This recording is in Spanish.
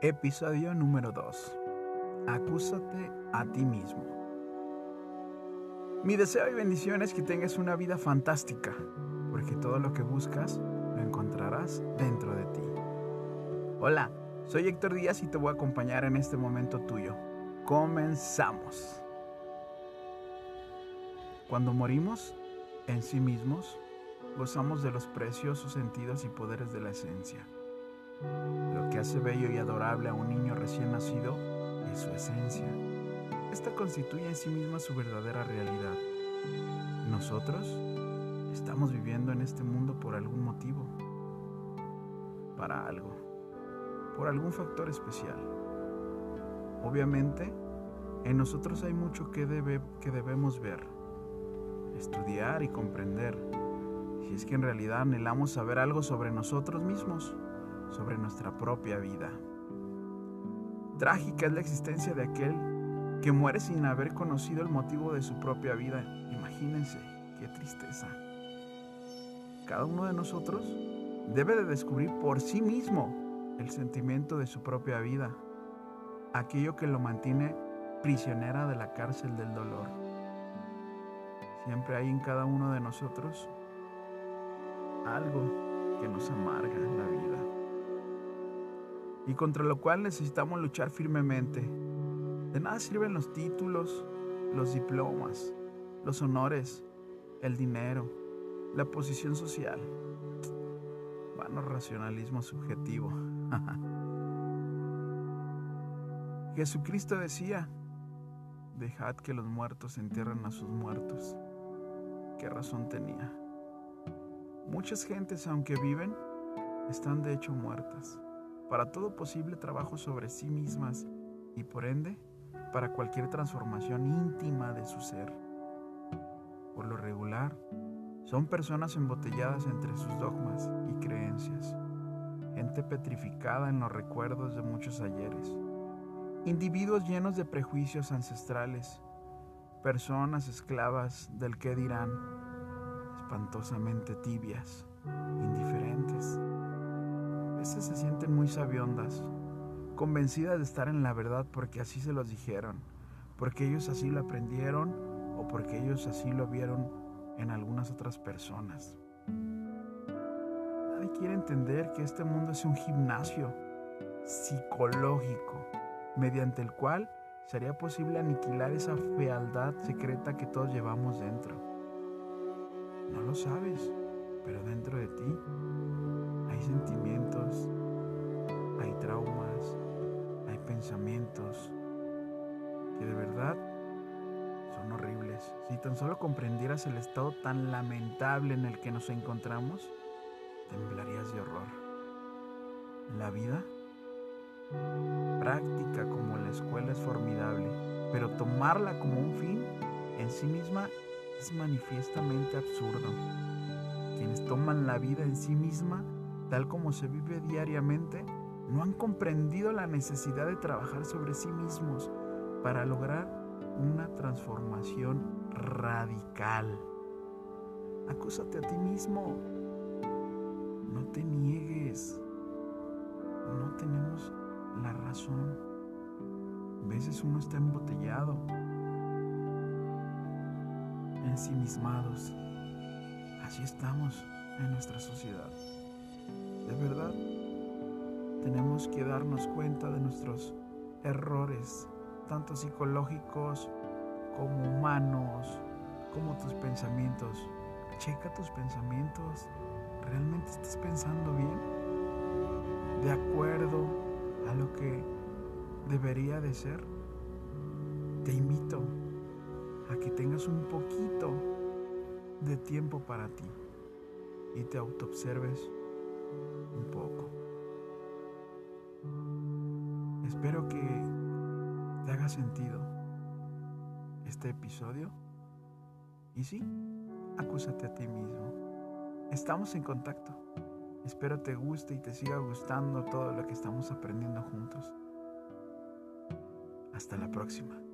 Episodio número 2. Acúsate a ti mismo. Mi deseo y bendición es que tengas una vida fantástica, porque todo lo que buscas lo encontrarás dentro de ti. Hola, soy Héctor Díaz y te voy a acompañar en este momento tuyo. Comenzamos. Cuando morimos en sí mismos, gozamos de los preciosos sentidos y poderes de la esencia lo que hace bello y adorable a un niño recién nacido es su esencia. Esta constituye en sí misma su verdadera realidad. Nosotros estamos viviendo en este mundo por algún motivo, para algo, por algún factor especial. Obviamente, en nosotros hay mucho que, debe, que debemos ver, estudiar y comprender, si es que en realidad anhelamos saber algo sobre nosotros mismos sobre nuestra propia vida. Trágica es la existencia de aquel que muere sin haber conocido el motivo de su propia vida. Imagínense, qué tristeza. Cada uno de nosotros debe de descubrir por sí mismo el sentimiento de su propia vida, aquello que lo mantiene prisionera de la cárcel del dolor. Siempre hay en cada uno de nosotros algo que nos amarga la vida y contra lo cual necesitamos luchar firmemente. De nada sirven los títulos, los diplomas, los honores, el dinero, la posición social. Vano racionalismo subjetivo. Jesucristo decía, dejad que los muertos entierren a sus muertos. ¿Qué razón tenía? Muchas gentes, aunque viven, están de hecho muertas para todo posible trabajo sobre sí mismas y por ende para cualquier transformación íntima de su ser. Por lo regular, son personas embotelladas entre sus dogmas y creencias, gente petrificada en los recuerdos de muchos ayeres, individuos llenos de prejuicios ancestrales, personas esclavas del que dirán, espantosamente tibias, indiferentes veces se sienten muy sabiondas, convencidas de estar en la verdad porque así se los dijeron, porque ellos así lo aprendieron o porque ellos así lo vieron en algunas otras personas. Nadie quiere entender que este mundo es un gimnasio psicológico mediante el cual sería posible aniquilar esa fealdad secreta que todos llevamos dentro. No lo sabes, pero dentro de ti hay sentimientos, hay traumas, hay pensamientos que de verdad son horribles. Si tan solo comprendieras el estado tan lamentable en el que nos encontramos, temblarías de horror. La vida, práctica como la escuela es formidable, pero tomarla como un fin en sí misma es manifiestamente absurdo. Quienes toman la vida en sí misma tal como se vive diariamente, no han comprendido la necesidad de trabajar sobre sí mismos para lograr una transformación radical. Acúsate a ti mismo. No te niegues. No tenemos la razón. A veces uno está embotellado, ensimismados. Así estamos en nuestra sociedad. De verdad, tenemos que darnos cuenta de nuestros errores, tanto psicológicos como humanos, como tus pensamientos. Checa tus pensamientos. ¿Realmente estás pensando bien? ¿De acuerdo a lo que debería de ser? Te invito a que tengas un poquito de tiempo para ti y te autoobserves un poco. Espero que te haga sentido este episodio. Y sí, acúsate a ti mismo. Estamos en contacto. Espero te guste y te siga gustando todo lo que estamos aprendiendo juntos. Hasta la próxima.